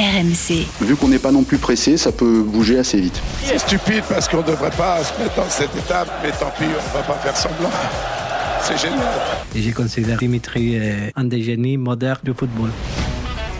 RMC. Vu qu'on n'est pas non plus pressé, ça peut bouger assez vite. C'est stupide parce qu'on ne devrait pas se mettre dans cette étape, mais tant pis, on ne va pas faire semblant. C'est génial. Et je considère Dimitri euh, un des génies modernes du football.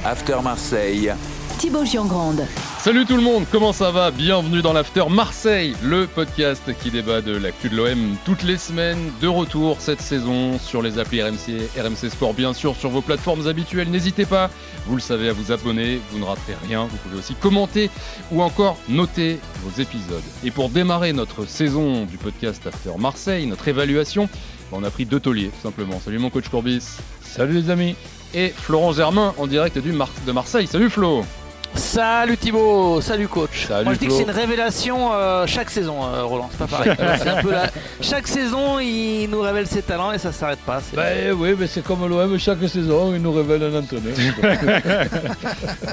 After Marseille. Thibaut Giangrande. Salut tout le monde, comment ça va? Bienvenue dans l'After Marseille, le podcast qui débat de l'actu de l'OM toutes les semaines, de retour cette saison sur les applis RMC, RMC Sport bien sûr, sur vos plateformes habituelles. N'hésitez pas, vous le savez, à vous abonner, vous ne raterez rien. Vous pouvez aussi commenter ou encore noter vos épisodes. Et pour démarrer notre saison du podcast After Marseille, notre évaluation, on a pris deux tauliers tout simplement. Salut mon coach Courbis. Salut les amis. Et Florent Germain en direct du Mar de Marseille. Salut Flo. Salut Thibaut, salut coach. Salut Moi je dis que c'est une révélation euh, chaque saison, euh, Roland, c'est pas pareil. C'est un peu la- Chaque saison il nous révèle ses talents et ça s'arrête pas. Ben oui, mais c'est comme l'OM, chaque saison, il nous révèle un entraîneur.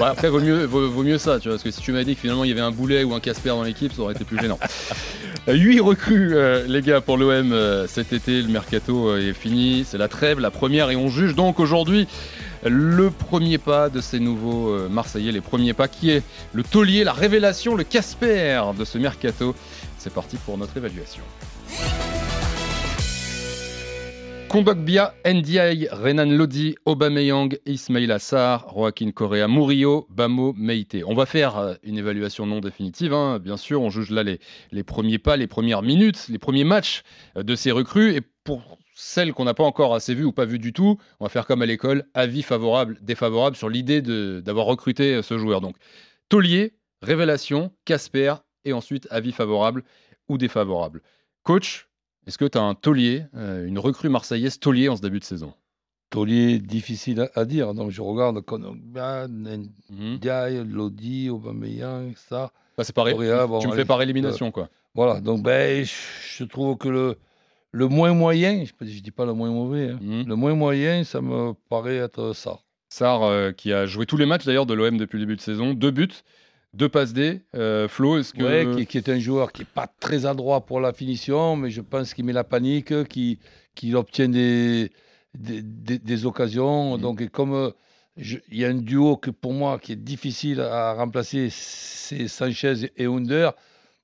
Après, vaut mieux, vaut, vaut mieux ça, tu vois, parce que si tu m'as dit que finalement il y avait un boulet ou un Casper dans l'équipe, ça aurait été plus gênant. 8 recrues, euh, les gars, pour l'OM cet été. Le mercato est fini, c'est la trêve, la première, et on juge donc aujourd'hui le premier pas de ces nouveaux euh, Marseillais, les premiers pas qui est le taulier, la révélation, le Casper de ce mercato. C'est parti pour notre évaluation. Kondogbia, Ndiaye, Renan Lodi, Aubameyang, Ismail Assar, Joaquin Correa, Murillo, Bamo, Meite. On va faire euh, une évaluation non définitive, hein, bien sûr. On juge là les, les premiers pas, les premières minutes, les premiers matchs euh, de ces recrues. Et pour celles qu'on n'a pas encore assez vues ou pas vues du tout, on va faire comme à l'école, avis favorable, défavorable sur l'idée d'avoir recruté euh, ce joueur. Donc, taulier, révélation, Casper, et ensuite avis favorable ou défavorable. Coach, est-ce que tu as un taulier, euh, une recrue marseillaise taulier en ce début de saison? Taulier, difficile à, à dire. Donc je regarde Konogba, Mhm. Ndiaye, Lodi, Aubameyang, ça. Bah, C'est pareil. Bon, tu me allez, fais par élimination, quoi. Voilà, donc ben, je, je trouve que le, le moins moyen, je ne dis pas le moins mauvais, hein, Mhm. le moins moyen, ça me paraît être ça. Sarr, euh, qui a joué tous les matchs d'ailleurs de l'OM depuis le début de saison, deux buts, deux passes D. Euh, Flo, est-ce que. Ouais, qui, qui est un joueur qui n'est pas très adroit pour la finition, mais je pense qu'il met la panique, qu'il qu'il obtient des, des, des- des occasions. Mhm. Donc, et comme il y a un duo que pour moi qui est difficile à remplacer, c'est Sanchez et Under.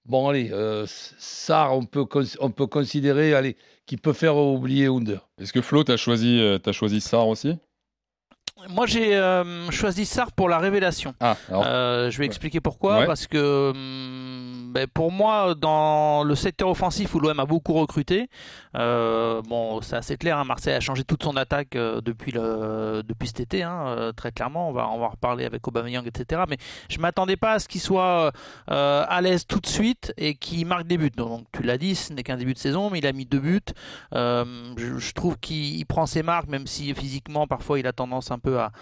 Bon, allez, euh, Sarr, on peut, cons- on peut considérer allez, qu'il peut faire oublier Under. Est-ce que Flo, tu as choisi, euh, t'as choisi Sarr aussi? Moi j'ai euh, choisi Sarr pour la révélation. Ah, alors. Euh, je vais expliquer pourquoi. Ouais. Parce que hum, ben, pour moi, dans le secteur offensif où l'OM a beaucoup recruté, euh, bon, c'est assez clair. hein, Marseille a changé toute son attaque euh, depuis depuis cet été, hein, euh, très clairement. On va on reparler avec Aubameyang, etc. Mais je m'attendais pas à ce qu'il soit à l'aise tout de suite et qu'il marque des buts. Donc tu l'as dit, ce n'est qu'un début de saison, mais il a mis deux buts. Je, trouve qu'il il prend ses marques, même si physiquement parfois il a tendance un peu à,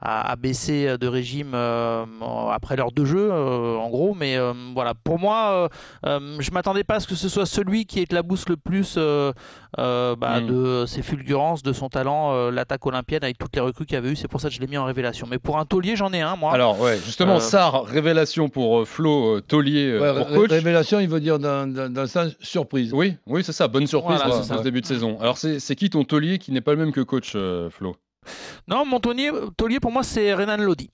à, à baisser de régime euh, après l'heure de jeu, euh, en gros. Mais euh, voilà, pour moi, euh, euh, je m'attendais pas à ce que ce soit celui qui éclabousse le plus euh, euh, bah, Mm. de ses fulgurances, de son talent, euh, l'attaque olympienne avec toutes les recrues qu'il y avait eu. C'est pour ça que je l'ai mis en révélation. Mais pour un taulier, j'en ai un, moi. Alors, ouais, justement, Euh, Sarr, révélation pour euh, Flo, euh, taulier euh, Ouais, pour coach. révélation, il veut dire dans, dans- dans le sens surprise. Oui, oui, c'est ça, bonne surprise Voilà, pour c'est ce début de saison. Alors, c'est c'est qui ton taulier qui n'est pas le même que coach, euh, Flo? Non, mon taulier, pour moi, c'est Renan Lodi.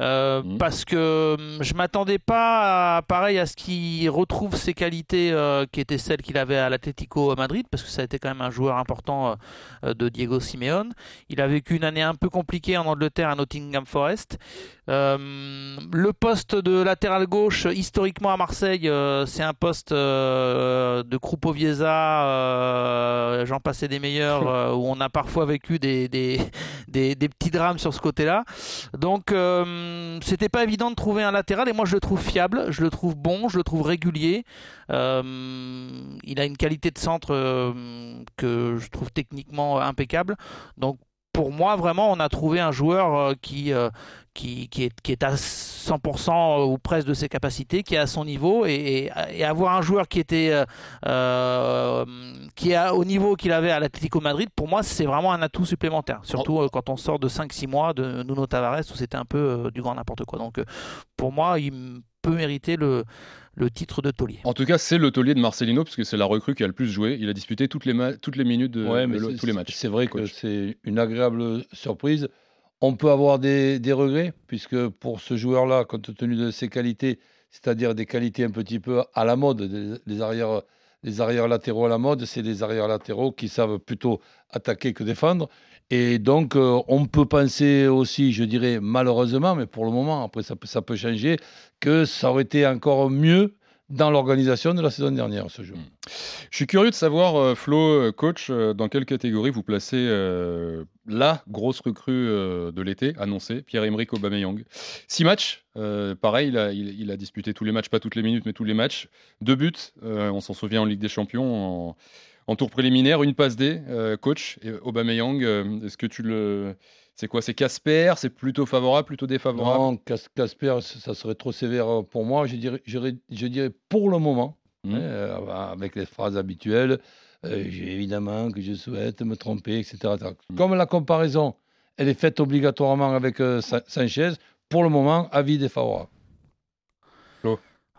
Euh, Mhm. Parce que hum, je m'attendais pas, à, pareil, à ce qu'il retrouve ses qualités euh, qui étaient celles qu'il avait à l'Atlético Madrid, parce que ça a été quand même un joueur important euh, de Diego Simeone. Il a vécu une année un peu compliquée en Angleterre à Nottingham Forest. Euh, le poste de latéral gauche, historiquement à Marseille, c'est un poste de Krupovieza, euh, j'en passais des meilleurs, euh, où on a parfois vécu des, des, des, des petits drames sur ce côté-là. Donc, euh, c'était pas évident de trouver un latéral, et moi je le trouve fiable, je le trouve bon, je le trouve régulier. Il a une qualité de centre que je trouve techniquement impeccable. Donc, pour moi, vraiment, on a trouvé un joueur euh, qui, euh, qui, qui, est, à 100% ou presque de ses capacités, qui est à son niveau, et, avoir un joueur qui était euh, euh, qui est au niveau qu'il avait à l'Atlético Madrid, pour moi, c'est vraiment un atout supplémentaire. Surtout euh, quand on sort de 5-6 mois de Nuno Tavares, où c'était un peu euh, du grand n'importe quoi. Donc, euh, pour moi, il peut mériter le, le titre de taulier. En tout cas, c'est le taulier de Marcelino, puisque c'est la recrue qui a le plus joué. Il a disputé toutes les, ma- toutes les minutes de, Ouais, mais tous les matchs. C'est vrai que c'est une agréable surprise. On peut avoir des, des regrets, puisque pour ce joueur-là, compte tenu de ses qualités, c'est-à-dire des qualités un petit peu à la mode, des- les arrières, les arrières latéraux à la mode, c'est des arrières latéraux qui savent plutôt attaquer que défendre. Et donc, euh, on peut penser aussi, je dirais malheureusement, mais pour le moment, après ça peut, changer, que ça aurait été encore mieux dans l'organisation de la saison dernière, ce jeu. Je suis curieux de savoir, euh, Flo, euh, coach, dans quelle catégorie vous placez la grosse recrue de l'été annoncée, Pierre-Emerick Aubameyang. Six matchs, pareil, il a, disputé tous les matchs, pas toutes les minutes, mais tous les matchs. Deux buts, on s'en souvient en Ligue des Champions, en tour préliminaire, une passe D, euh, coach. Et Aubameyang, euh, est-ce que tu le... C'est quoi C'est Casper C'est plutôt favorable, plutôt défavorable? Non, Cas- Casper, ça serait trop sévère euh, pour moi. Je dirais, je dirais, je dirais pour le moment, Mhm. hein, euh, avec les phrases habituelles, évidemment que je souhaite me tromper, etc. Mhm. Comme la comparaison, elle est faite obligatoirement avec Sa- Sanchez, pour le moment, avis défavorable.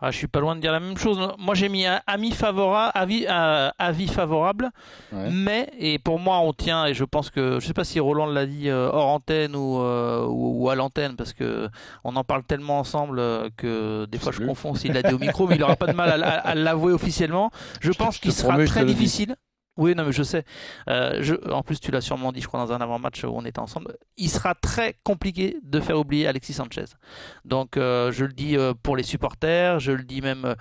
Ah, je suis pas loin de dire la même chose. Moi, j'ai mis un ami favorable, avis, euh, avis favorable, Ouais. mais et pour moi, on tient et je pense que je sais pas si Roland l'a dit euh, hors antenne ou, euh, ou, ou à l'antenne parce que on en parle tellement ensemble que des fois je confonds s'il l'a dit au micro, mais il aura pas de mal à, à- à l'avouer officiellement. Je pense qu'il sera très difficile. Oui, non, mais je sais. Euh, en plus, tu l'as sûrement dit, je crois, dans un avant-match où on était ensemble. Il sera très compliqué de faire oublier Alexis Sanchez. Donc, euh, je le dis euh, pour les supporters, je le dis même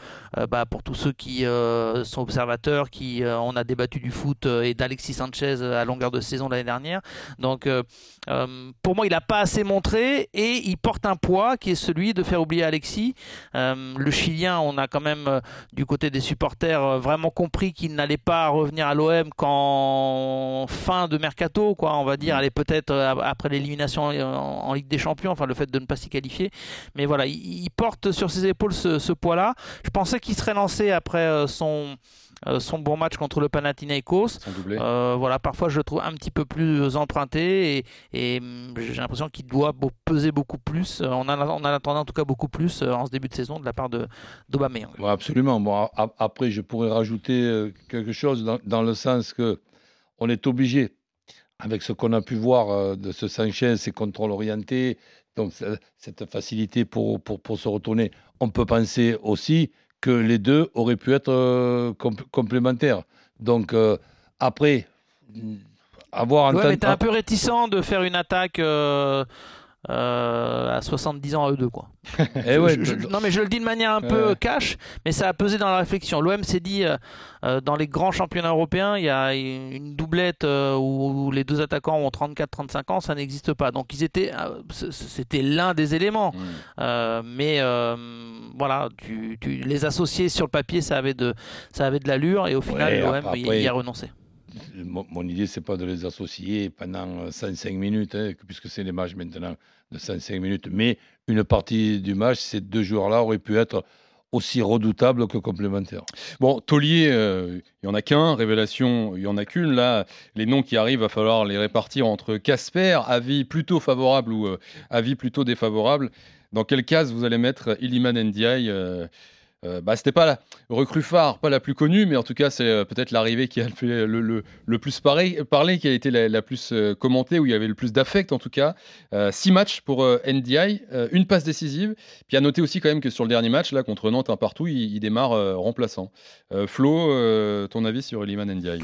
bah, pour tous ceux qui sont observateurs, qui on a débattu du foot et d'Alexis Sanchez à longueur de saison l'année dernière. Donc, pour moi, il n'a pas assez montré et il porte un poids qui est celui de faire oublier Alexis. Le Chilien, on a quand même du côté des supporters vraiment compris qu'il n'allait pas revenir à l'OM qu'en fin de mercato, quoi, on va dire, allez peut-être euh, après l'élimination en, Ligue des Champions, enfin le fait de ne pas s'y qualifier. Mais voilà, il, porte sur ses épaules ce, ce poids-là. Je pensais qu'il serait lancé après euh, son son bon match contre le Panathinaikos. Euh, voilà, parfois je le trouve un petit peu plus emprunté et, et hum, j'ai l'impression qu'il doit peser beaucoup plus. Euh, On en a, on en tout cas beaucoup plus euh, en ce début de saison de la part de d'Aubameyang. Ouais, absolument. Bon, a- après, je pourrais rajouter euh, quelque chose dans, dans le sens que on est obligé, avec ce qu'on a pu voir euh, de ce Sanchez, ses contrôles orientés, donc cette facilité pour, pour, pour se retourner, on peut penser aussi que les deux auraient pu être euh, compl- complémentaires. Donc, euh, après, mm, avoir Ouais, tant- mais t'es un peu réticent de faire une attaque euh, euh, à 70 ans à eux deux, quoi. Eh ouais, Je- non, mais je le dis de manière un peu ouais. cash, mais ça a pesé dans la réflexion. L'OM s'est dit, euh, euh, dans les grands championnats européens, il y a une doublette euh, où, où les deux attaquants ont 34-35 ans, ça n'existe pas. Donc ils étaient, c'était l'un des éléments. Mais euh, voilà, tu, tu les associés sur le papier, ça avait de, ça avait de l'allure, et au final, Ouais, l'OM y, y a renoncé. Mon, mon idée, c'est pas de les associer pendant euh, 105 minutes, hein, puisque c'est les matchs maintenant de 105 minutes. Mais une partie du match, ces deux joueurs-là auraient pu être aussi redoutables que complémentaires. Bon, Taulier, euh, il n'y en a qu'un, Révélation, il n'y en a qu'une. Là, les noms qui arrivent, va falloir les répartir entre Casper, avis plutôt favorable ou euh, avis plutôt défavorable. Dans quelle case vous allez mettre Iliman Ndiaye euh, euh, bah, C'était pas la recrue phare, pas la plus connue, mais en tout cas, c'est euh, peut-être l'arrivée qui a fait le, le- le plus parler, qui a été la, plus euh, commentée, où il y avait le plus d'affect en tout cas. Euh, six matchs pour NDI, une passe décisive. Puis à noter aussi quand même que sur le dernier match, là, contre Nantes, un partout, il, démarre remplaçant. Flo, ton avis sur Eliman Ndiaye?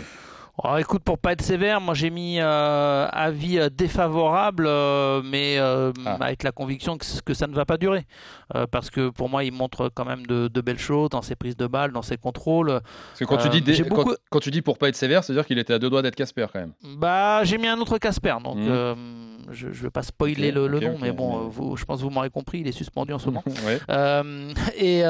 Oh, écoute, pour pas être sévère, moi j'ai mis euh, avis euh, défavorable, euh, mais euh, Ah. avec la conviction que, ça ne va pas durer. Parce que pour moi, il montre quand même de, de belles choses dans ses prises de balles, dans ses contrôles. Parce que quand, tu dis quand- beaucoup- quand tu dis pour pas être sévère, c'est-à-dire qu'il était à deux doigts d'être Casper quand même. Bah, j'ai mis un autre Casper, donc euh, je, je vais pas spoiler le, nom, mais bon, vous- je pense que vous m'aurez compris, il est suspendu en ce moment. ouais. Et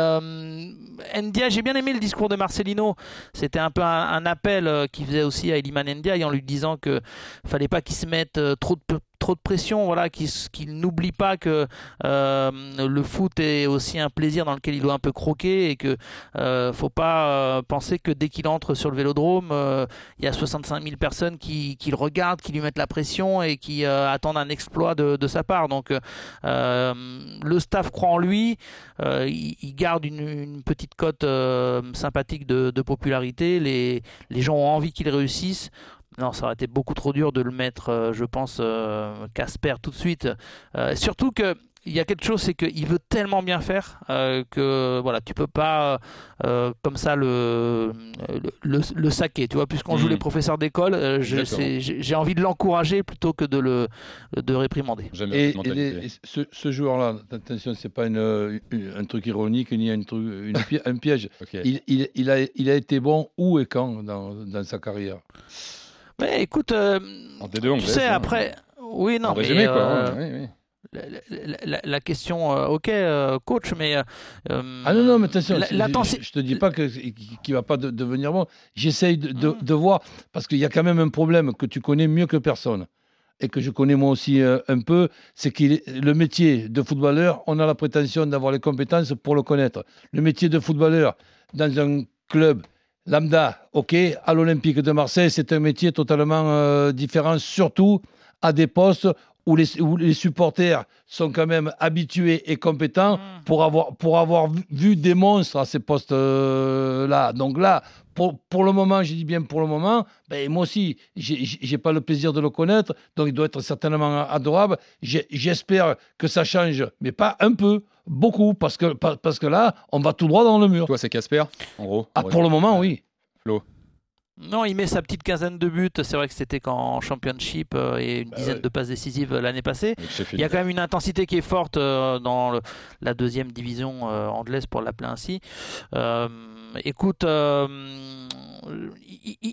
Ndia, j'ai bien aimé le discours de Marcelino. C'était un peu un, appel euh, qu'il faisait aussi à Eliman Ndiaye en lui disant que fallait pas qu'il se mette euh, trop de trop de pression, voilà, qu'il n'oublie pas que euh, le foot est aussi un plaisir dans lequel il doit un peu croquer et que euh, faut pas euh, penser que dès qu'il entre sur le vélodrome, euh, il y a 65 000 personnes qui, le regardent, qui lui mettent la pression et qui attendent un exploit de, sa part. Donc le staff croit en lui, il, garde une, petite cote sympathique de, popularité, les gens ont envie qu'il réussisse. Non, ça aurait été beaucoup trop dur de le mettre, je pense, Casper tout de suite. surtout que il y a quelque chose, c'est qu'il veut tellement bien faire euh, que voilà, tu peux pas euh, comme ça le, le, le, saquer. Tu vois, puisqu'on joue hmm. les professeurs d'école, euh, j'ai envie de l'encourager plutôt que de le de réprimander. Et, ce, ce joueur-là, attention, c'est pas une, un truc ironique ni un, truc, une, un piège. il, il, il, a, il a été bon où et quand dans, dans sa carrière? Mais écoute, tu sais, hein. après. Oui, non, en résumé, quoi. Hein, oui, oui la, question, euh, ok, euh, coach, mais. Euh, ah non, non, mais attention, je, je, te dis pas qu'il ne va pas devenir bon. J'essaye de, mm. de, voir, parce qu'il y a quand même un problème que tu connais mieux que personne et que je connais moi aussi un peu, c'est que le métier de footballeur, on a la prétention d'avoir les compétences pour le connaître. Le métier de footballeur dans un club lambda, ok, à l'Olympique de Marseille, c'est un métier totalement différent, surtout à des postes où les, supporters sont quand même habitués et compétents mm. pour, avoir, pour avoir vu des monstres à ces postes-là. Donc là, pour, pour, le moment, je dis bien pour le moment, ben moi aussi, j'ai pas le plaisir de le connaître, donc il doit être certainement adorable. J'espère que ça change, mais pas un peu, beaucoup, parce que, parce que là, on va tout droit dans le mur. Toi, c'est Casper, en gros ah, Pour le moment, oui. Flo non, il met sa petite quinzaine de buts. C'est vrai que c'était qu'en championship euh, et une bah dizaine de passes décisives euh, l'année passée. Il y a quand même une intensité qui est forte euh, dans la deuxième division anglaise, pour l'appeler ainsi. écoute,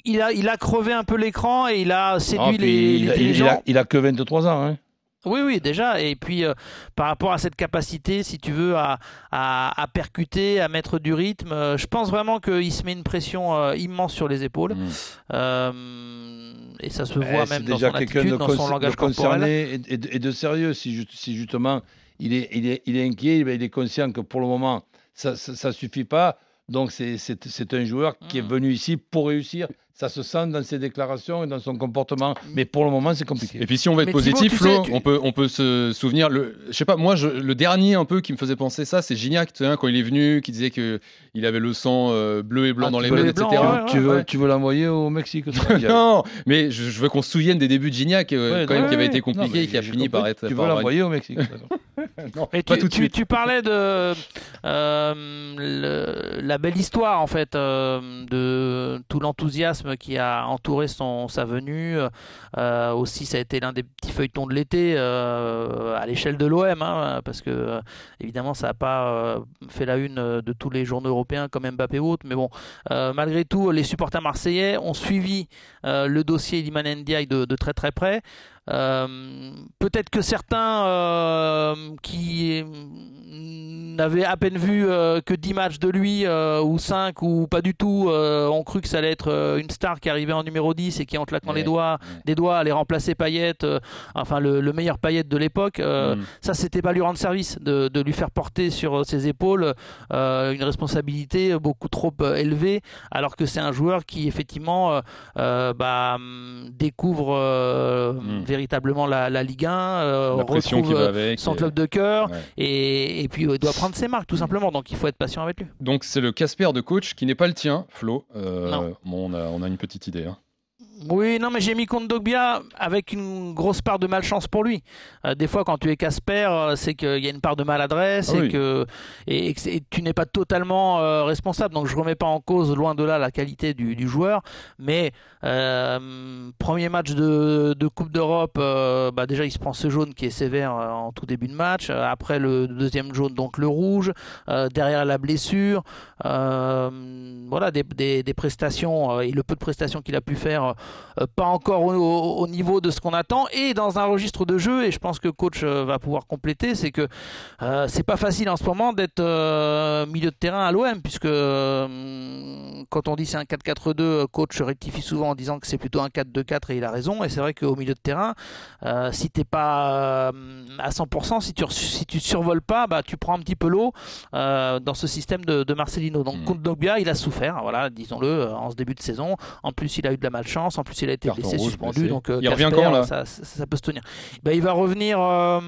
il, a, il a crevé un peu l'écran et il a séduit les, il, il, a, il, a, que 23 ans. Hein. Oui, oui, déjà. Et puis, euh, par rapport à cette capacité, si tu veux, à, à, percuter, à mettre du rythme, euh, je pense vraiment qu'il se met une pression euh, immense sur les épaules. Mmh. et ça se voit même dans son attitude, dans son langage corporel. Et, et, et, de sérieux, si, si justement il est, il, est, il est inquiet, il est conscient que pour le moment, ça ne suffit pas. Donc, c'est un joueur qui est mmh. venu ici pour réussir ça se sent dans ses déclarations et dans son comportement. Mais pour le moment, c'est compliqué. Et puis si on veut être positif, Flo, on, peut, on peut se souvenir, le, je sais pas, moi, je, le dernier un peu qui me faisait penser ça, c'est Gignac, sais, quand il est venu, qui disait qu'il avait le sang euh, bleu et blanc ah, dans les mains, etc. tu, veux, tu veux l'envoyer au Mexique Non, mais je, veux qu'on se souvienne des débuts de Gignac, euh, quand même, qui avait été compliqué et qui a fini par être. Tu veux l'envoyer au Mexique non, et pas tu, tout de suite. Tu, parlais de euh, la belle histoire, en fait, de tout l'enthousiasme qui a entouré son, sa venue. Euh, aussi, ça a été l'un des petits feuilletons de l'été euh, à l'échelle de l'OM, hein, parce que euh, évidemment, ça n'a pas fait la une de tous les journaux européens comme Mbappé ou autre. Mais bon, malgré tout, les supporters marseillais ont suivi le dossier Liman Ndiaye de, de très très près. Peut-être que certains qui n'avait à peine vu euh, que 10 matchs de lui euh, ou 5 ou pas du tout euh, ont cru que ça allait être une star qui arrivait en numéro 10 et qui en claquant les doigts des doigts allait remplacer Payet enfin le, meilleur Payet de l'époque mm. ça c'était pas lui rendre service de, de, lui faire porter sur ses épaules une responsabilité beaucoup trop élevée alors que c'est un joueur qui effectivement bah, découvre mm. Véritablement la, la, Ligue 1 retrouve son club de cœur et, et puis il doit prendre ses marques tout simplement. Donc il faut être patient avec lui. Donc c'est le Casper de coach qui n'est pas le tien, Flo. Euh, bon, on a, une petite idée. Hein. Oui, non, mais j'ai mis Kondogbia avec une grosse part de malchance pour lui. Euh, des fois, quand tu es Casper, euh, c'est qu'il y a une part de maladresse et, que, et, tu n'es pas totalement euh, responsable. Donc, je remets pas en cause, loin de là, la qualité du, joueur. Mais premier match de, Coupe d'Europe, bah, déjà, il se prend ce jaune qui est sévère en tout début de match. après, le deuxième jaune, donc le rouge. derrière la blessure. voilà, des, des prestations et le peu de prestations qu'il a pu faire pas encore au, niveau de ce qu'on attend. Et dans un registre de jeu et je pense que coach euh, va pouvoir compléter c'est que euh, c'est pas facile en ce moment d'être milieu de terrain à l'OM puisque quand on dit c'est un 4-4-2 coach rectifie souvent en disant que c'est plutôt un 4-2-4 et il a raison. Et c'est vrai qu'au milieu de terrain si t'es pas à 100% si tu si tu survoles pas bah tu prends un petit peu l'eau dans ce système de, Marcelino. Donc mmh. il a souffert voilà disons-le en ce début de saison. En plus il a eu de la malchance En plus, il a été blessé, suspendu. blessé. Donc, euh, Il revient Casper, quand, là ça, ça- ça peut se tenir. Ben, il va revenir euh,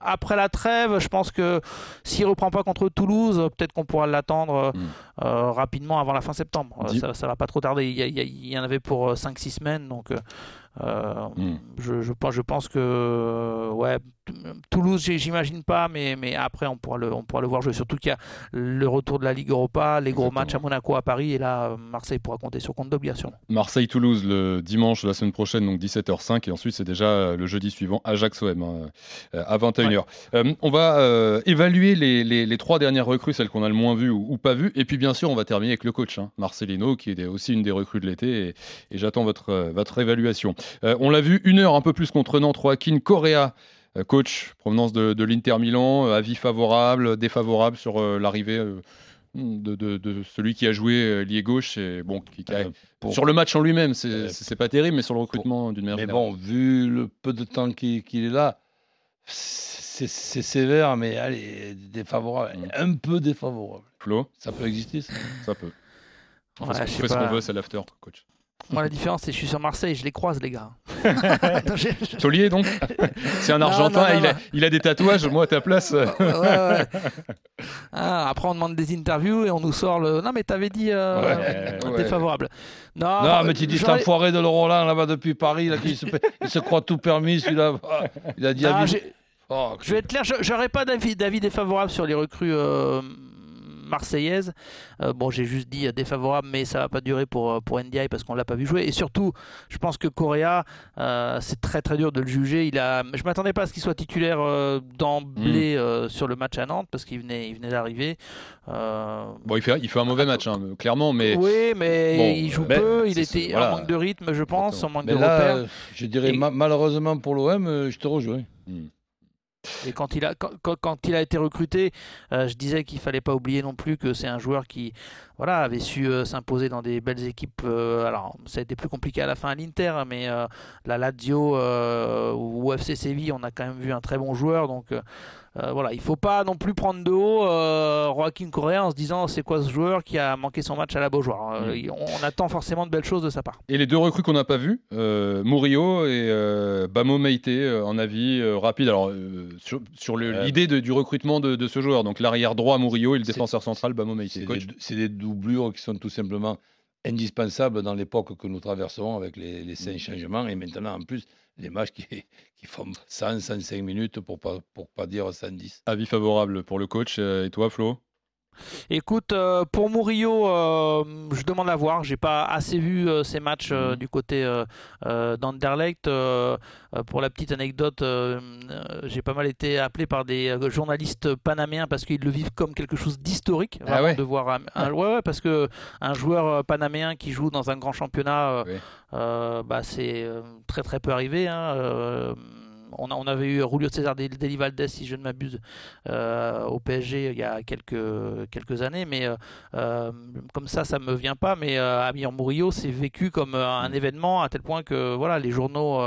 après la trêve. Je pense que s'il reprend pas contre Toulouse, peut-être qu'on pourra l'attendre euh, Mm. euh, rapidement avant la fin septembre. Euh, Dis- Ça, ça va pas trop tarder. Il y, a- il en avait pour 5-6 semaines. Donc, euh, euh, Mm. je, je pense, je pense que ouais, Toulouse, j'imagine pas, mais, mais après on pourra le, on pourra le voir jouer. Surtout qu'il y a le retour de la Ligue Europa, les gros Exactement. matchs à Monaco, à Paris, et là euh, Marseille pourra compter sur compte sûr. Marseille-Toulouse le dimanche de la semaine prochaine, donc 17h05. Et ensuite, c'est déjà euh, le jeudi suivant, Ajax-OM hein, euh, à 21h. Euh, on va euh, évaluer les, les- les trois dernières recrues, celles qu'on a le moins vues ou, ou pas vues. Et puis, bien sûr, on va terminer avec le coach, hein, Marcelino, qui est aussi une des recrues de l'été. Et, et j'attends votre, votre évaluation. Euh, on l'a vu, une heure un peu plus contre Nantes, Joaquin Correa. Euh, Coach, provenance de, de l'Inter Milan, euh, avis favorable, défavorable sur euh, l'arrivée euh, de, de- de celui qui a joué euh, lié gauche et bon, qui, qui a- Euh, pour- sur le match en lui-même, c'est Euh, pas terrible, mais sur le recrutement d'une manière Mais générale. bon, vu le peu de temps qu'il est là, c'est sévère, mais allez, défavorable. Mm. Un peu défavorable. Flo, Ça peut exister, ça? Ça peut. On Ouais, fait je ce qu'on veut, c'est l'after, coach. Moi la différence c'est que je suis sur Marseille, je les croise les gars. Taulier, donc C'est un Argentin, non, non, il, a, non. il a des tatouages, moi à ta place. euh, Ouais, ouais. Ah, après, on demande des interviews et on nous sort le. Non, mais t'avais dit euh, Ouais, défavorable. Non, Non, euh, mais tu dis cet j'aurais- enfoiré de Laurent Roland là-bas depuis Paris, là, qui se, il se croit tout permis, celui-là. Ah, Il a dit Ah, j'ai- Oh, Je vais être clair, j'aurais pas d'avis, d'avis défavorable sur les recrues euh, marseillaises. Euh, bon, j'ai juste dit euh, défavorable, mais ça va pas durer pour, euh, pour NDI parce qu'on l'a pas vu jouer. Et surtout, je pense que Correa, euh, c'est très très dur de le juger. Il a, je m'attendais pas à ce qu'il soit titulaire euh, d'emblée euh, sur le match à Nantes parce qu'il venait, il venait d'arriver. Bon, il fait, il fait un mauvais match, hein, clairement, mais oui, mais bon, il joue ben, peu, il était voilà. en manque de rythme, je pense, en manque Mais de là, repères. je dirais Et- ma- malheureusement pour l'OM, je te rejoins. Et quand il a, quand, quand- il a été recruté, euh, je disais qu'il fallait pas oublier non plus que c'est un joueur qui voilà, avait su euh, s'imposer dans des belles équipes. euh, alors, ça a été plus compliqué à la fin à l'Inter, mais euh, la Lazio ou FC Séville, on a quand même vu un très bon joueur. Donc euh, voilà, il faut pas non plus prendre de haut euh, Joaquin Correa en se disant c'est quoi ce joueur qui a manqué son match à la Beaujoire. Euh, Mm. on, on attend forcément de belles choses de sa part. Et les deux recrues qu'on n'a pas vues, euh, Murillo et euh, Bamo Meite, euh, en avis euh, rapide. Alors, euh, sur, l'idée du recrutement de, de ce joueur, donc l'arrière droit Murillo et le défenseur central Bamo Meite. C'est Coach des, c'est des doublures qui sont tout simplement indispensables dans l'époque que nous traversons avec les, les cinq changements et maintenant en plus les matchs qui, qui font 100, 105 minutes pour pas, pour pas dire 110. Avis favorable pour le coach. euh, et toi, Flo? Écoute, euh, pour Murillo, euh, je demande à voir. J'ai pas assez vu euh, ces matchs Mhm. du côté d'Anderlecht. Pour la petite anecdote, j'ai pas mal été appelé par des journalistes panaméens parce qu'ils le vivent comme quelque chose d'historique. Ah ouais de voir un, un- ouais, ouais, parce que un joueur panaméen qui joue dans un grand championnat, bah, c'est très très peu arrivé. hein. On, a- on avait eu Julio César Del- Deli Valdés, si je ne m'abuse, euh, au PSG il y a quelques, quelques années, mais euh, euh, comme ça, ça me vient pas. Mais Amir Murillo, c'est vécu comme un événement à tel point que voilà, les journaux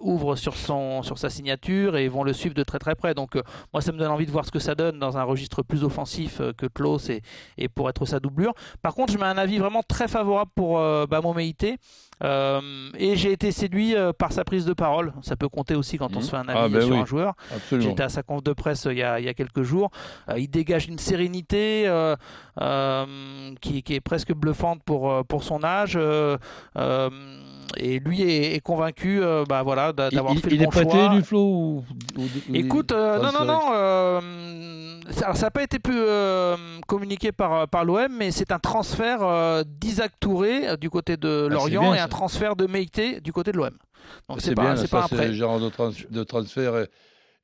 ouvrent sur, son, sur sa signature et vont le suivre de très très près. Donc moi, ça me donne envie de voir ce que ça donne dans un registre plus offensif que Klaus et, et pour être sa doublure. Par contre, je mets un avis vraiment très favorable pour Bamo Meïté. Euh, et j'ai été séduit euh, par sa prise de parole. Ça peut compter aussi quand on Mhm. se fait un avis Ah, ben sur oui. un joueur. J'étais à sa conf de presse euh, il y a, il y a quelques jours. Il dégage une sérénité qui, qui est presque bluffante pour, pour son âge. et lui est, est convaincu euh, bah, voilà, d'a- Il, d'avoir il- fait le il bon est prêté choix. du Flo ou, ou- ou- Écoute, euh, non, non, non. euh, alors, ça n'a pas été pu euh, communiqué par, par l'OM, mais c'est un transfert euh, d'Isaac Touré euh, du côté de c'est Lorient bien, et un transfert de Meïté du côté de l'OM. Donc c'est C'est pas, bien, c'est ça, pas un prêt. genre de, trans- de transfert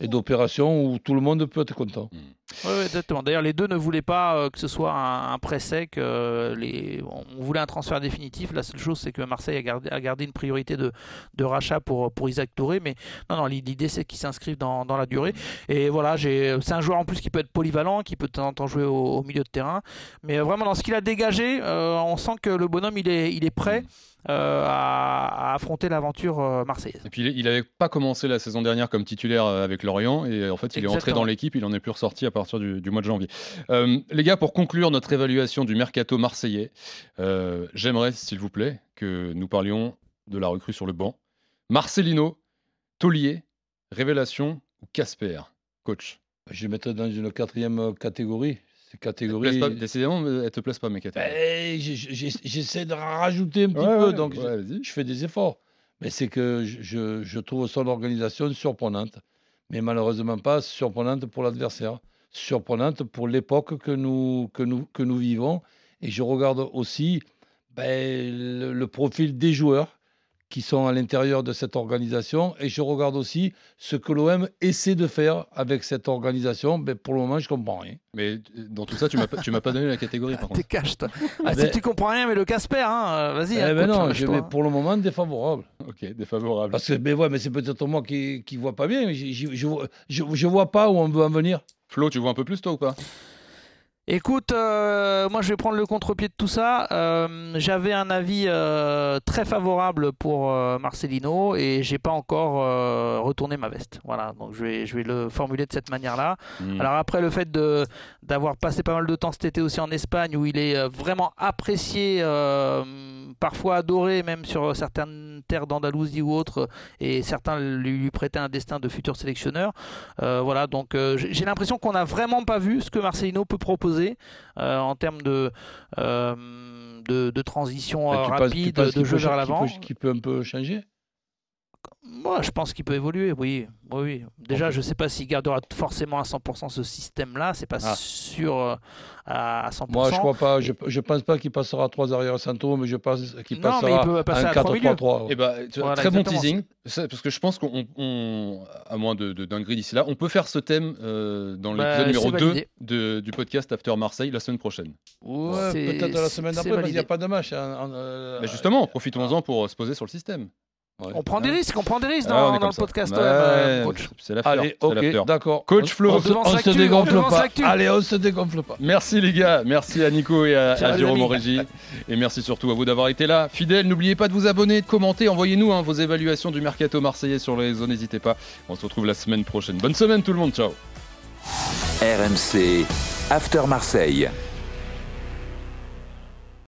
et, et d'opération où tout le monde peut être content. Ouais, ouais, exactement. D'ailleurs, les deux ne voulaient pas euh, que ce soit un, un prêt sec. euh, les... On voulait un transfert définitif. La seule chose, c'est que Marseille a gardé, a gardé une priorité de, de rachat pour, pour Isaac Touré. Mais non, non, l'idée, c'est qu'il s'inscrive dans, dans la durée. Et voilà, c'est un joueur en plus qui peut être polyvalent, qui peut de temps en temps jouer au, au milieu de terrain. Mais euh, vraiment, dans ce qu'il a dégagé, euh, on sent que le bonhomme, il est, il est prêt euh, à, à affronter l'aventure euh, marseillaise. Et puis il n'avait pas commencé la saison dernière comme titulaire euh, avec Lorient et en fait il est entré dans l'équipe, il en est plus ressorti à partir du, du mois de janvier. Euh, les gars, pour conclure notre évaluation du mercato marseillais, euh, j'aimerais s'il vous plaît que nous parlions de la recrue sur le banc. Marcelino, Taulier, Révélation ou Casper? Coach. Je vais mettre dans une quatrième catégorie. C'est Elles te catégorie. plaisent pas- Décidément, elles ne te plaisent pas mes catégories. Ben, J'essaie de rajouter un petit Ouais, peu, ouais, donc ouais, je fais des efforts. Mais c'est que je- je, je trouve son organisation surprenante, mais malheureusement pas surprenante pour l'adversaire, surprenante pour l'époque que nous, que, nous, que nous vivons. Et je regarde aussi ben, le, le profil des joueurs qui sont à l'intérieur de cette organisation, et je regarde aussi ce que l'OM essaie de faire avec cette organisation. Ben, pour le moment, je comprends rien. Mais euh, dans tout ça, tu m'as pas, tu m'as pas donné la catégorie par contre. T'es cash, toi. Ah, ben- si tu comprends rien, mais le Casper, hein, euh, vas-y. Eh ben non, hein, je lâche-toi, mets pour le moment défavorable. Ok, défavorable. Parce que, ben ouais, mais c'est peut-être moi qui ne vois pas bien. mais Je ne vois pas où on veut en venir. Flo, tu vois un peu plus toi ou pas? Écoute, euh, moi je vais prendre le contre-pied de tout ça. Euh, J'avais un avis euh, très favorable pour euh, Marcelino et j'ai pas encore euh, retourné ma veste. Voilà, donc je vais, je vais le formuler de cette manière-là. Hmm. Alors après le fait de d'avoir passé pas mal de temps cet été aussi en Espagne où il est euh, vraiment apprécié, euh, parfois adoré même sur certaines terres d'Andalousie ou autres, et certains lui, lui prêtaient un destin de futur sélectionneur. Euh, voilà, donc euh, j'ai l'impression qu'on n'a vraiment pas vu ce que Marcelino peut proposer euh, en termes de, de, de transition rapide, penses de jeu vers l'avant. Qui peut un peu changer? Moi, je pense qu'il peut évoluer, oui. oui, oui. Déjà, je ne sais pas s'il gardera forcément à 100% ce système-là. C'est pas Ah. sûr euh, à à 100%. Moi, je crois pas. Je ne pense pas qu'il passera à 3 arrière centraux, mais je pense qu'il Non, mais passera il peut passer à un. 4-3-3. Eh ben, tu vois, Voilà, très bon teasing, parce que je pense qu'on, on- à moins de, de dinguerie d'ici là, on peut faire ce thème euh, dans Bah, l'épisode numéro c'est 2 validé. de- du podcast After Marseille la semaine prochaine. Ouais, peut-être la semaine d'après, parce qu'il n'y a pas de match. hein, en- euh, Mais justement, profitons-en pour se poser sur le système. Ouais. On prend des risques, on prend des risques dans, on est dans le ça. podcast, Ouais, euh, coach. C'est l'after. Allez, ok, d'accord. Coach On- Flo. on, On se- on dégonfle pas. Allez, on se dégonfle pas. Merci les gars, merci à Nico et à, à Jérôme amis. en régie. Et merci surtout à vous d'avoir été là. Fidèles, n'oubliez pas de vous abonner, de commenter, envoyez-nous hein, vos évaluations du mercato marseillais sur les réseaux, n'hésitez pas. On se retrouve la semaine prochaine. Bonne semaine tout le monde, ciao RMC After Marseille.